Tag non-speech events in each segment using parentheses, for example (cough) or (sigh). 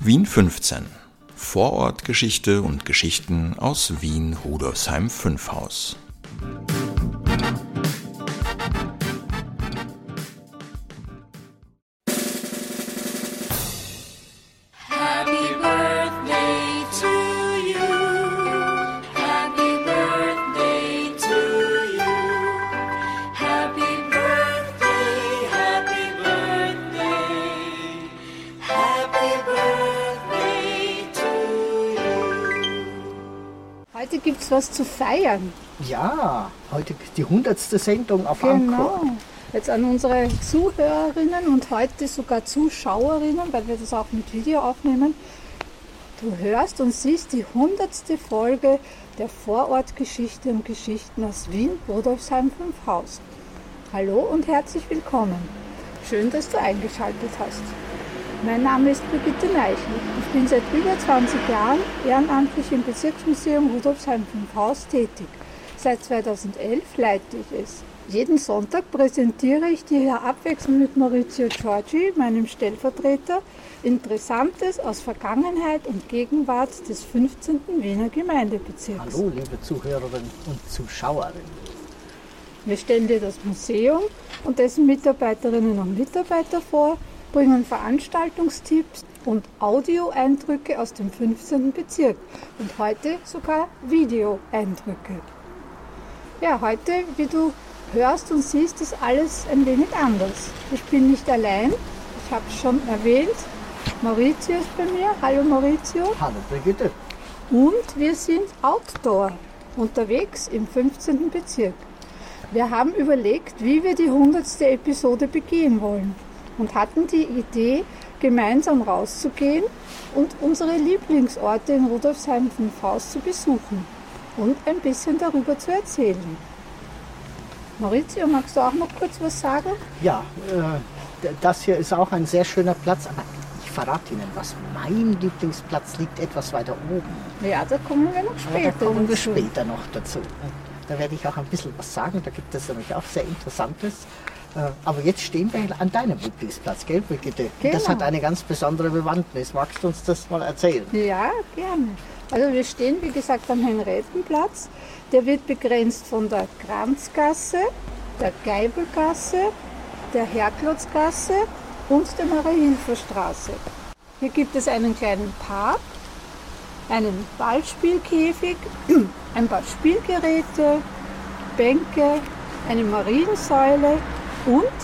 Wien 15. Vorortgeschichte und Geschichten aus Wien Rudolfsheim 5 Haus. Heute gibt es was zu feiern. Ja, heute die hundertste Sendung auf Genau. Anchor. Jetzt an unsere Zuhörerinnen und heute sogar Zuschauerinnen, weil wir das auch mit Video aufnehmen. Du hörst und siehst die hundertste Folge der Vorortgeschichte und Geschichten aus Wien, Rudolfsheim 5 Haus. Hallo und herzlich willkommen. Schön, dass du eingeschaltet hast. Mein Name ist Brigitte Neichel. Ich bin seit über 20 Jahren ehrenamtlich im Bezirksmuseum Rudolfsheim 5 Haus tätig. Seit 2011 leite ich es. Jeden Sonntag präsentiere ich dir hier abwechselnd mit Maurizio Giorgi, meinem Stellvertreter, Interessantes aus Vergangenheit und Gegenwart des 15. Wiener Gemeindebezirks. Hallo, liebe Zuhörerinnen und Zuschauerinnen. Wir stellen dir das Museum und dessen Mitarbeiterinnen und Mitarbeiter vor, bringen Veranstaltungstipps und Audioeindrücke aus dem 15. Bezirk und heute sogar Videoeindrücke. Ja, heute, wie du hörst und siehst, ist alles ein wenig anders. Ich bin nicht allein, ich habe es schon erwähnt. Maurizio ist bei mir. Hallo Maurizio. Hallo Brigitte. Und wir sind outdoor unterwegs im 15. Bezirk. Wir haben überlegt, wie wir die 100. Episode begehen wollen und hatten die Idee, gemeinsam rauszugehen und unsere Lieblingsorte in Rudolfsheim 5 Haus zu besuchen und ein bisschen darüber zu erzählen. Maurizio, magst du auch noch kurz was sagen? Ja, äh, das hier ist auch ein sehr schöner Platz, aber ich verrate Ihnen was. Mein Lieblingsplatz liegt etwas weiter oben. Ja, da kommen wir noch Aber später da kommen wir später noch dazu. Da werde ich auch ein bisschen was sagen. Da gibt es nämlich auch sehr Interessantes. Äh, Aber jetzt stehen wir an deinem Lieblingsplatz, gell, Brigitte? Und Das Genau. hat eine ganz besondere Bewandtnis. Magst du uns das mal erzählen? Ja, gerne. Also wir stehen, wie gesagt, am Henriettenplatz. Der wird begrenzt von der Kranzgasse, der Geibelgasse, der Herklotzgasse und der Mariahilferstraße. Hier gibt es einen kleinen Park, einen Ballspielkäfig, ein paar Spielgeräte, Bänke, eine Mariensäule und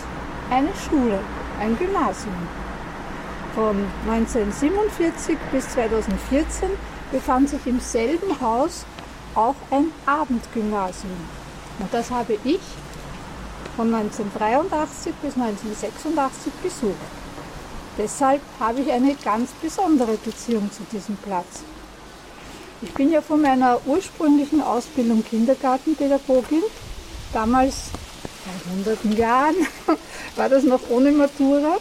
eine Schule, ein Gymnasium. Von 1947 bis 2014 befand sich im selben Haus auch ein Abendgymnasium. Und das habe ich von 1983 bis 1986 besucht. Deshalb habe ich eine ganz besondere Beziehung zu diesem Platz. Ich bin ja von meiner ursprünglichen Ausbildung Kindergartenpädagogin. Damals, vor hunderten Jahren, (laughs) war das noch ohne Matura.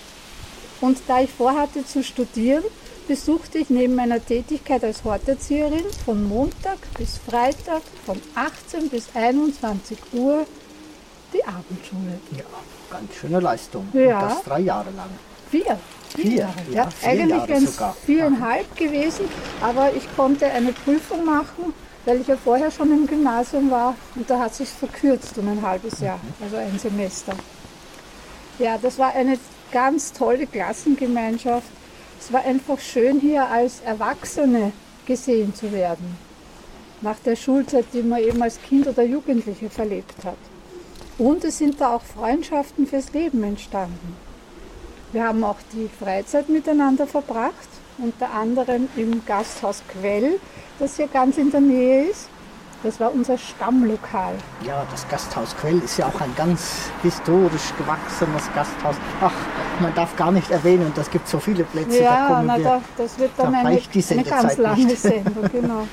Und da ich vorhatte zu studieren, besuchte ich neben meiner Tätigkeit als Horterzieherin von Montag bis Freitag von 18 bis 21 Uhr die Abendschule. Ja, ganz schöne Leistung. Ja. Und das drei Jahre lang. Vier. Vier, Jahre. ja, vier eigentlich wären es sogar. viereinhalb gewesen, aber ich konnte eine Prüfung machen, weil ich ja vorher schon im Gymnasium war und da hat sich verkürzt um ein halbes Jahr, Mhm. also ein Semester. Ja, das war eine ganz tolle Klassengemeinschaft. Es war einfach schön, hier als Erwachsene gesehen zu werden. Nach der Schulzeit, die man eben als Kind oder Jugendliche verlebt hat. Und es sind da auch Freundschaften fürs Leben entstanden. Wir haben auch die Freizeit miteinander verbracht, unter anderem im Gasthaus Quell, das hier ganz in der Nähe ist. Das war unser Stammlokal. Ja, das Gasthaus Quell ist ja auch ein ganz historisch gewachsenes Gasthaus. Ach, man darf gar nicht erwähnen, das gibt so viele Plätze. da Ja, kommen na, wir. da, das wird dann da eine, eine ganz lange nicht. Sendung. Genau.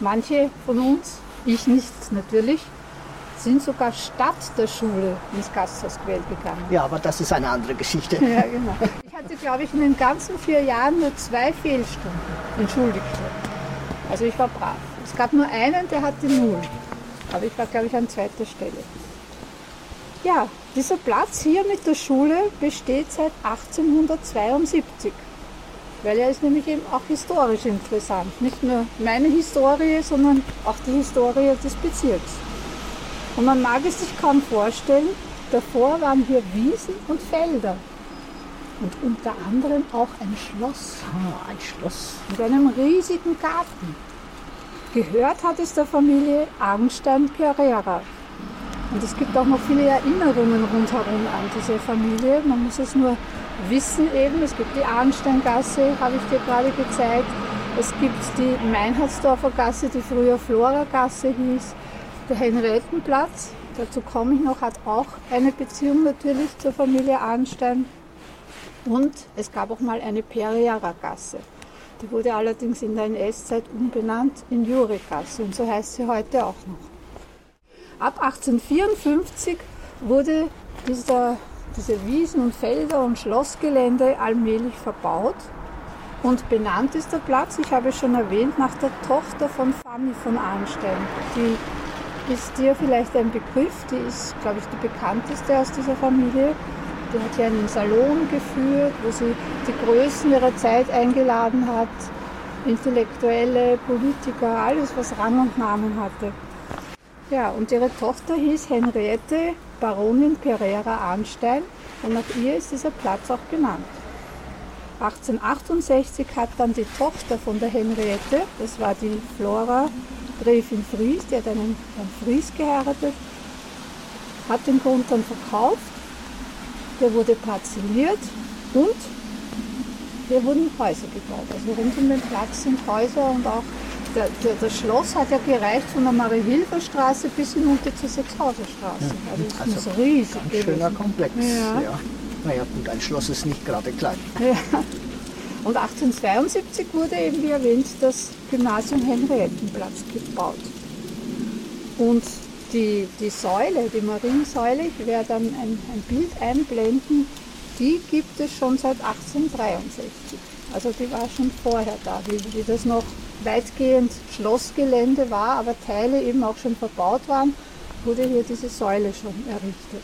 Manche von uns, ich nicht natürlich, sind sogar statt der Schule ins Gasthaus Quell gegangen. Ja, aber das ist eine andere Geschichte. Ja, genau. Ich hatte, glaube ich, in den ganzen vier Jahren nur zwei Fehlstunden Schuldiktstunden. Also ich war brav. Es gab nur einen, der hatte null. Aber ich war, glaube ich, an zweiter Stelle. Ja, dieser Platz hier mit der Schule besteht seit 1872. weil er ist nämlich eben auch historisch interessant. Nicht nur meine Historie, sondern auch die Historie des Bezirks. Und man mag es sich kaum vorstellen, davor waren hier Wiesen und Felder. Und unter anderem auch ein Schloss Ah, ein Schloss. mit einem riesigen Garten. Gehört hat es der Familie Arnstein-Pereira. Und es gibt auch noch viele Erinnerungen rundherum an diese Familie. Man muss es nur wissen eben. Es gibt die Arnsteingasse, habe ich dir gerade gezeigt. Es gibt die Meinhardsdorfer Gasse, die früher Flora-Gasse hieß. Der Henriettenplatz, dazu komme ich noch, hat auch eine Beziehung natürlich zur Familie Arnstein. Und es gab auch mal eine Pereira-Gasse. Die wurde allerdings in der NS-Zeit umbenannt in Juregasse und so heißt sie heute auch noch. Ab 1854 wurde dieser, diese Wiesen und Felder und Schlossgelände allmählich verbaut und benannt ist der Platz, ich habe es schon erwähnt, nach der Tochter von Fanny von Arnstein. Die ist dir vielleicht ein Begriff, die ist, glaube ich, die bekannteste aus dieser Familie. Die hat hier einen Salon geführt, wo sie die Größen ihrer Zeit eingeladen hat, Intellektuelle, Politiker, alles, was Rang und Namen hatte. Ja, und ihre Tochter hieß Henriette Baronin Pereira Arnstein und nach ihr ist dieser Platz auch benannt. 1868 hat dann die Tochter von der Henriette, das war die Flora Gräfin Fries, die hat einen Herrn Fries geheiratet, hat den Grund dann verkauft, der wurde parzelliert und hier wurden Häuser gebaut. Also rund um den Platz sind Häuser und auch der, der, das Schloss hat ja gereicht von der Marie-Hilfer-Straße bis hinunter zur Sechshauserstraße. Also das Also muss riesig Ganz schöner gewesen. Komplex. Ja. Ja. Naja, gut, ein Schloss ist nicht gerade klein. Ja. Und 1872 wurde eben, wie erwähnt, das Gymnasium Henriettenplatz gebaut. Und die, die Säule, die Mariensäule, ich werde dann ein, ein Bild einblenden, die gibt es schon seit 1863. Also die war schon vorher da, wie, wie das noch weitgehend Schlossgelände war, aber Teile eben auch schon verbaut waren, wurde hier diese Säule schon errichtet.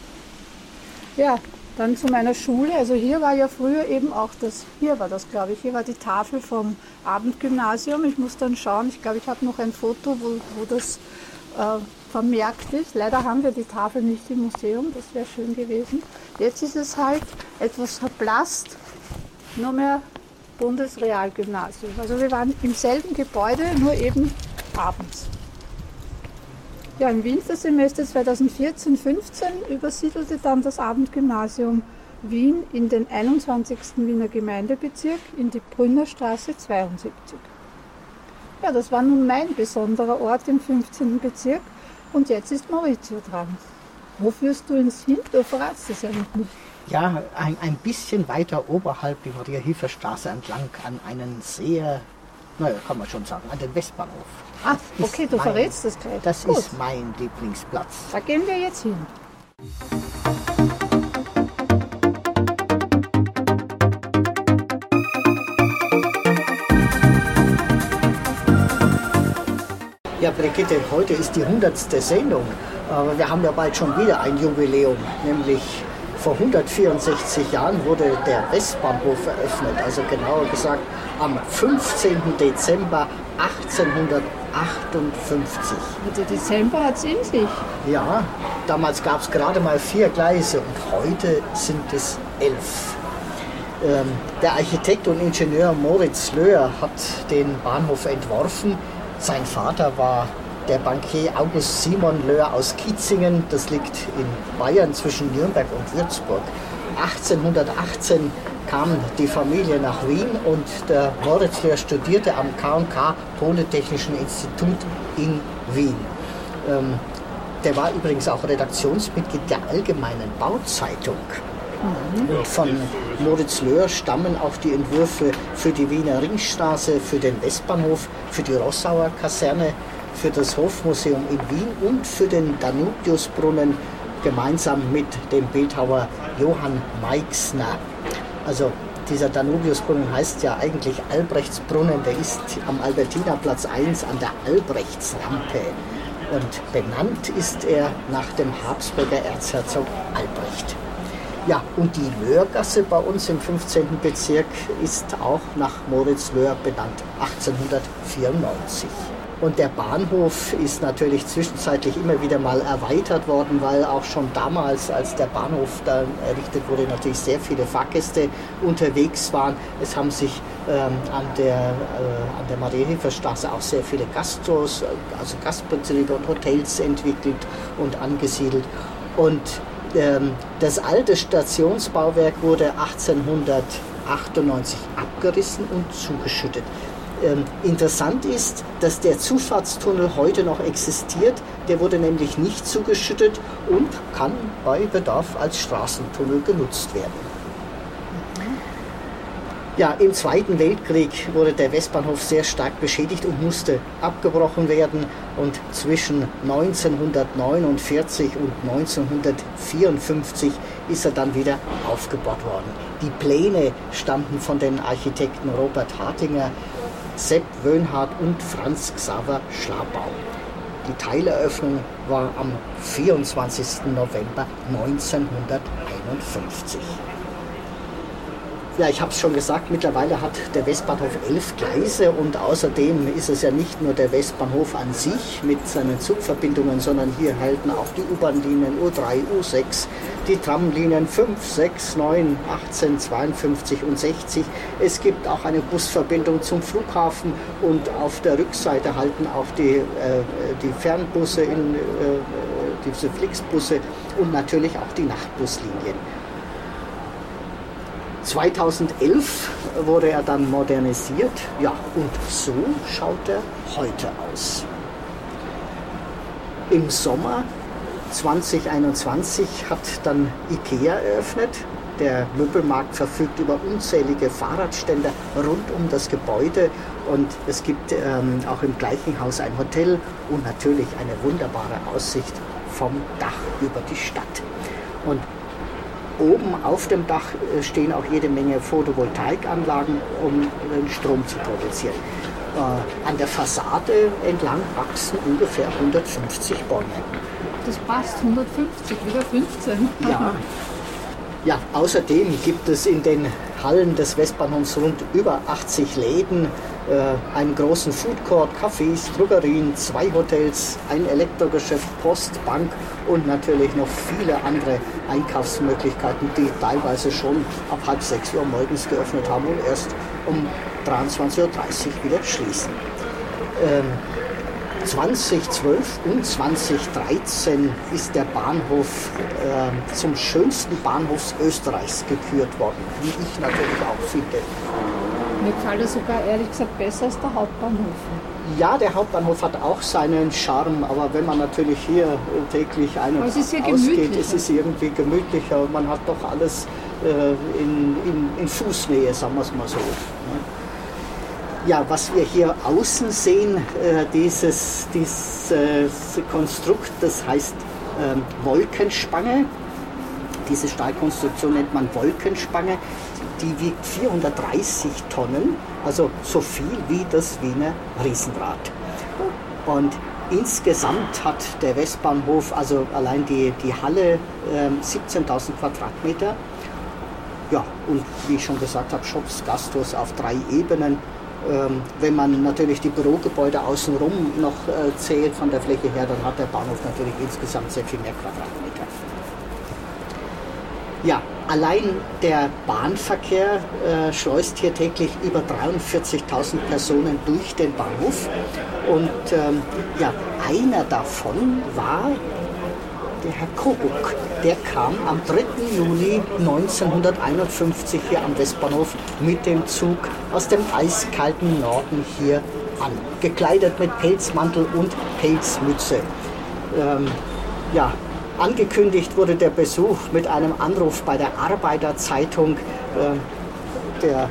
Ja, dann zu meiner Schule. Also hier war ja früher eben auch das, hier war das glaube ich, hier war die Tafel vom Abendgymnasium. Ich muss dann schauen, ich glaube, ich habe noch ein Foto, wo, wo das äh, vermerkt ist. Leider haben wir die Tafel nicht im Museum, das wäre schön gewesen. Jetzt ist es halt etwas verblasst, nur mehr Bundesrealgymnasium. Also wir waren im selben Gebäude, nur eben abends. Ja, im Wintersemester 2014-15 übersiedelte dann das Abendgymnasium Wien in den 21. Wiener Gemeindebezirk in die Brünnerstraße 72. Ja, das war nun mein besonderer Ort im 15. Bezirk und jetzt ist Maurizio dran. Wo führst du uns hin? Du verratst es ja nicht. Ja, ein, ein bisschen weiter oberhalb die Maria-Hilfer-Straße entlang an einen sehr, naja, kann man schon sagen, an den Westbahnhof. Ah, ist okay, du mein- verrätst das gleich. Das Gut, ist mein Lieblingsplatz. da gehen wir jetzt hin. Brigitte, heute ist die 100. Sendung, aber wir haben ja bald schon wieder ein Jubiläum, nämlich vor 164 Jahren wurde der Westbahnhof eröffnet, also genauer gesagt am 15. Dezember 1858. Der Dezember hat es in sich. Ja, damals gab es gerade mal vier Gleise und heute sind es elf. Ähm, der Architekt und Ingenieur Moritz Löhr hat den Bahnhof entworfen. Sein Vater war der Bankier August Simon Löhr aus Kietzingen. Das liegt in Bayern zwischen Nürnberg und Würzburg. 1818 kam die Familie nach Wien und der Moritz Löhr studierte am K&K Polytechnischen Institut in Wien. Ähm, der war übrigens auch Redaktionsmitglied der Allgemeinen Bauzeitung. Und von Moritz Löhr stammen auch die Entwürfe für die Wiener Ringstraße, für den Westbahnhof, für die Rossauer Kaserne, für das Hofmuseum in Wien und für den Danubiusbrunnen gemeinsam mit dem Bildhauer Johann Meixner. Also dieser Danubiusbrunnen heißt ja eigentlich Albrechtsbrunnen, der ist am Albertinaplatz 1 an der Albrechtsrampe. Und benannt ist er nach dem Habsburger Erzherzog Albrecht. Ja, und die Löhrgasse bei uns im 15. Bezirk ist auch nach Moritz Löhr benannt, 1894. Und der Bahnhof ist natürlich zwischenzeitlich immer wieder mal erweitert worden, weil auch schon damals, als der Bahnhof dann errichtet wurde, natürlich sehr viele Fahrgäste unterwegs waren. Es haben sich ähm, an der, äh, der Marienhilfer Straße auch sehr viele Gastros, also Gastbetriebe und Hotels entwickelt und angesiedelt. Und das alte Stationsbauwerk wurde 1898 abgerissen und zugeschüttet. Ähm, interessant ist, dass der Zufahrtstunnel heute noch existiert. Der wurde nämlich nicht zugeschüttet und kann bei Bedarf als Straßentunnel genutzt werden. Ja, im Zweiten Weltkrieg wurde der Westbahnhof sehr stark beschädigt und musste abgebrochen werden. Und zwischen 1949 und 1954 ist er dann wieder aufgebaut worden. Die Pläne stammten von den Architekten Robert Hartinger, Sepp Wöhnhardt und Franz Xaver Schlabau. Die Teileröffnung war am 24. November 1951. Ja, ich habe es schon gesagt, mittlerweile hat der Westbahnhof elf Gleise und außerdem ist es ja nicht nur der Westbahnhof an sich mit seinen Zugverbindungen, sondern hier halten auch die U-Bahn-Linien U3, U6, die Tramlinien 5, 6, 9, 18, 52 und 60. Es gibt auch eine Busverbindung zum Flughafen und auf der Rückseite halten auch die, äh, die Fernbusse, in, äh, diese Flixbusse und natürlich auch die Nachtbuslinien. 2011 wurde er dann modernisiert. Ja, und so schaut er heute aus. Im Sommer 2021 hat dann IKEA eröffnet. Der Möbelmarkt verfügt über unzählige Fahrradständer rund um das Gebäude und es gibt ähm, auch im gleichen Haus ein Hotel und natürlich eine wunderbare Aussicht vom Dach über die Stadt. Und Oben auf dem Dach äh, stehen auch jede Menge Photovoltaikanlagen, um Strom zu produzieren. Äh, an der Fassade entlang wachsen ungefähr 150 Bäume. Das passt, 150, wieder 15. Ja. Ja, außerdem gibt es in den Hallen des Westbahnhofs rund über 80 Läden, äh, einen großen Foodcourt, Cafés, Drogerien, zwei Hotels, ein Elektrogeschäft, Post, Bank und natürlich noch viele andere Einkaufsmöglichkeiten, die teilweise schon ab halb sechs Uhr morgens geöffnet haben und erst um 23.30 Uhr wieder schließen. Ähm, 2012 und 2013 ist der Bahnhof äh, zum schönsten Bahnhof Österreichs gekürt worden, wie ich natürlich auch finde. Mir gefällt er sogar ehrlich gesagt besser als der Hauptbahnhof. Ja, der Hauptbahnhof hat auch seinen Charme, aber wenn man natürlich hier täglich ein und es ausgeht, ist es irgendwie gemütlicher man hat doch alles äh, in, in, in Fußnähe, sagen wir es mal so. Ja, was wir hier außen sehen, äh, dieses, dieses Konstrukt, das heißt ähm, Wolkenspange. Diese Stahlkonstruktion nennt man Wolkenspange. Die wiegt 430 Tonnen, also so viel wie das Wiener Riesenrad. Und insgesamt hat der Westbahnhof, also allein die, die Halle, ähm, 17.000 Quadratmeter. Ja, und wie ich schon gesagt habe, Shops, Gasthaus auf drei Ebenen. Ähm, wenn man natürlich die Bürogebäude außenrum noch äh, zählt von der Fläche her, dann hat der Bahnhof natürlich insgesamt sehr viel mehr Quadratmeter. Ja, allein der Bahnverkehr äh, schleust hier täglich über 43.000 Personen durch den Bahnhof. Und ähm, ja, einer davon war der Herr Kobuk. Der kam am 3. Juli 1951 hier am Westbahnhof mit dem Zug aus dem eiskalten Norden hier an. Gekleidet mit Pelzmantel und Pelzmütze. Ähm, ja, angekündigt wurde der Besuch mit einem Anruf bei der Arbeiterzeitung. Ähm, der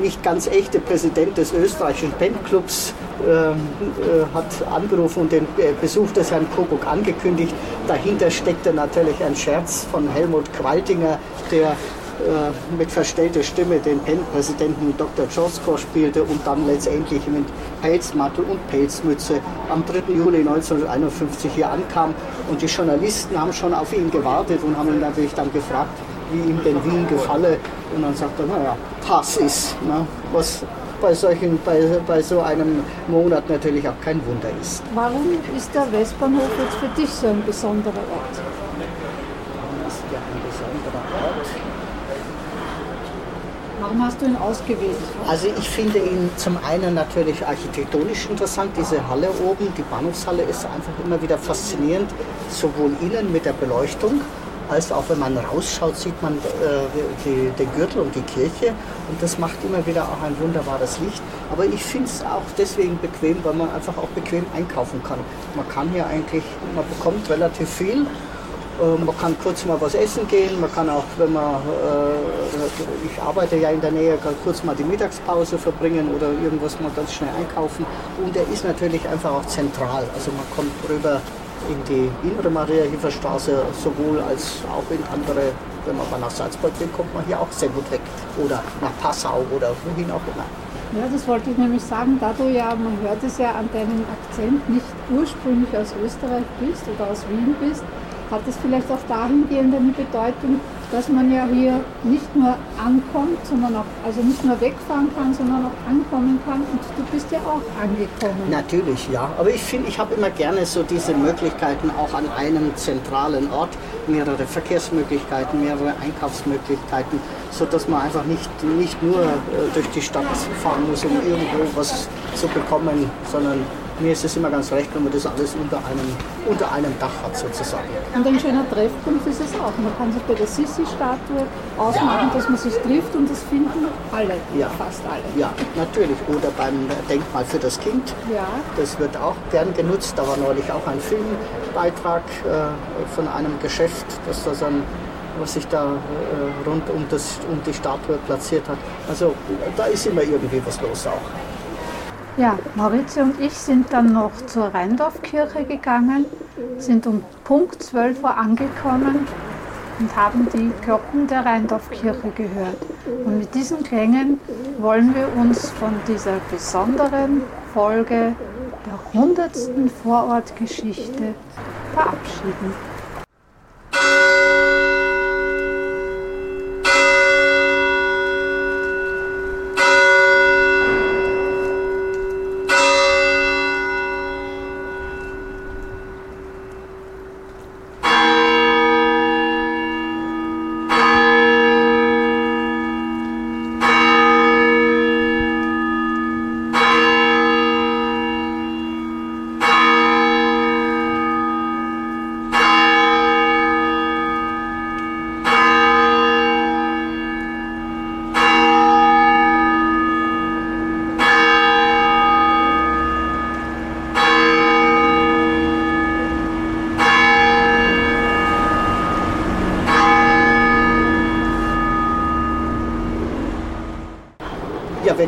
nicht ganz echte Präsident des österreichischen Bandclubs äh, hat angerufen und den äh, Besuch des Herrn Kobuk angekündigt. Dahinter steckte natürlich ein Scherz von Helmut Qualtinger, der äh, mit verstellter Stimme den Pen-Präsidenten Dr. Josko spielte und dann letztendlich mit Pelzmantel und Pelzmütze am 3. Juli 1951 hier ankam. Und die Journalisten haben schon auf ihn gewartet und haben ihn natürlich dann gefragt, wie ihm denn Wien gefalle. Und dann sagt er, naja, Hass ist, ne, was bei, solchen, bei, bei so einem Monat natürlich auch kein Wunder ist. Warum ist der Westbahnhof jetzt für dich so ein besonderer Ort? Das ist ja ein besonderer Ort. Warum hast du ihn ausgewählt? Also ich finde ihn zum einen natürlich architektonisch interessant, diese Halle oben, die Bahnhofshalle ist einfach immer wieder faszinierend, sowohl innen mit der Beleuchtung, als auch wenn man rausschaut, sieht man äh, die, den Gürtel und die Kirche und das macht immer wieder auch ein wunderbares Licht. Aber ich finde es auch deswegen bequem, weil man einfach auch bequem einkaufen kann. Man kann hier eigentlich, man bekommt relativ viel äh, Man kann kurz mal was essen gehen, man kann auch, wenn man, äh, ich arbeite ja in der Nähe, kann kurz mal die Mittagspause verbringen oder irgendwas mal ganz schnell einkaufen. Und er ist natürlich einfach auch zentral. Also man kommt rüber in die innere Maria-Hilfer-Straße sowohl als auch in andere, wenn man mal nach Salzburg will, kommt man hier auch sehr gut weg. Oder nach Passau oder wohin auch immer. Ja, das wollte ich nämlich sagen, da du ja, man hört es ja an deinem Akzent, nicht ursprünglich aus Österreich bist oder aus Wien bist, hat es vielleicht auch dahingehend eine Bedeutung, dass man ja hier nicht nur ankommt, sondern auch, also nicht nur wegfahren kann, sondern auch ankommen kann. Und du bist ja auch angekommen. Natürlich, ja. Aber ich finde, ich habe immer gerne so diese Möglichkeiten auch an einem zentralen Ort, mehrere Verkehrsmöglichkeiten, mehrere Einkaufsmöglichkeiten, sodass man einfach nicht, nicht nur äh, durch die Stadt fahren muss, um irgendwo was zu bekommen, sondern mir ist es immer ganz recht, wenn man das alles unter einem, unter einem Dach hat sozusagen. Und ein schöner Treffpunkt ist es auch. Man kann sich bei der Sissi-Statue ausmachen, dass man sich trifft und das finden alle, Ja. fast alle. Ja, natürlich. Oder beim Denkmal für das Kind. Ja. Das wird auch gern genutzt. Da war neulich auch ein Filmbeitrag äh, von einem Geschäft, das da dann, was sich da äh, rund um, das, um die Statue platziert hat. Also da ist immer irgendwie was los auch. Ja, Maurizio und ich sind dann noch zur Rheindorfkirche gegangen, sind um Punkt 12 Uhr angekommen und haben die Glocken der Rheindorfkirche gehört. Und mit diesen Klängen wollen wir uns von dieser besonderen Folge der 100. Vorortgeschichte verabschieden.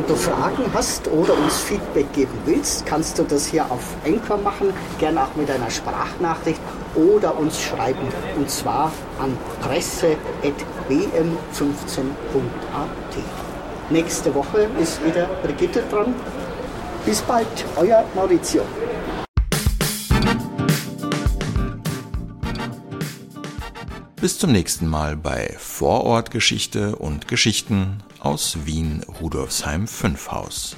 Wenn du Fragen hast oder uns Feedback geben willst, kannst du das hier auf Anchor machen, gerne auch mit einer Sprachnachricht oder uns schreiben. Und zwar an presse.bm15.at. Nächste Woche ist wieder Brigitte dran. Bis bald, euer Maurizio. Bis zum nächsten Mal bei Vorortgeschichte und Geschichten aus Wien Rudolfsheim 5 Haus.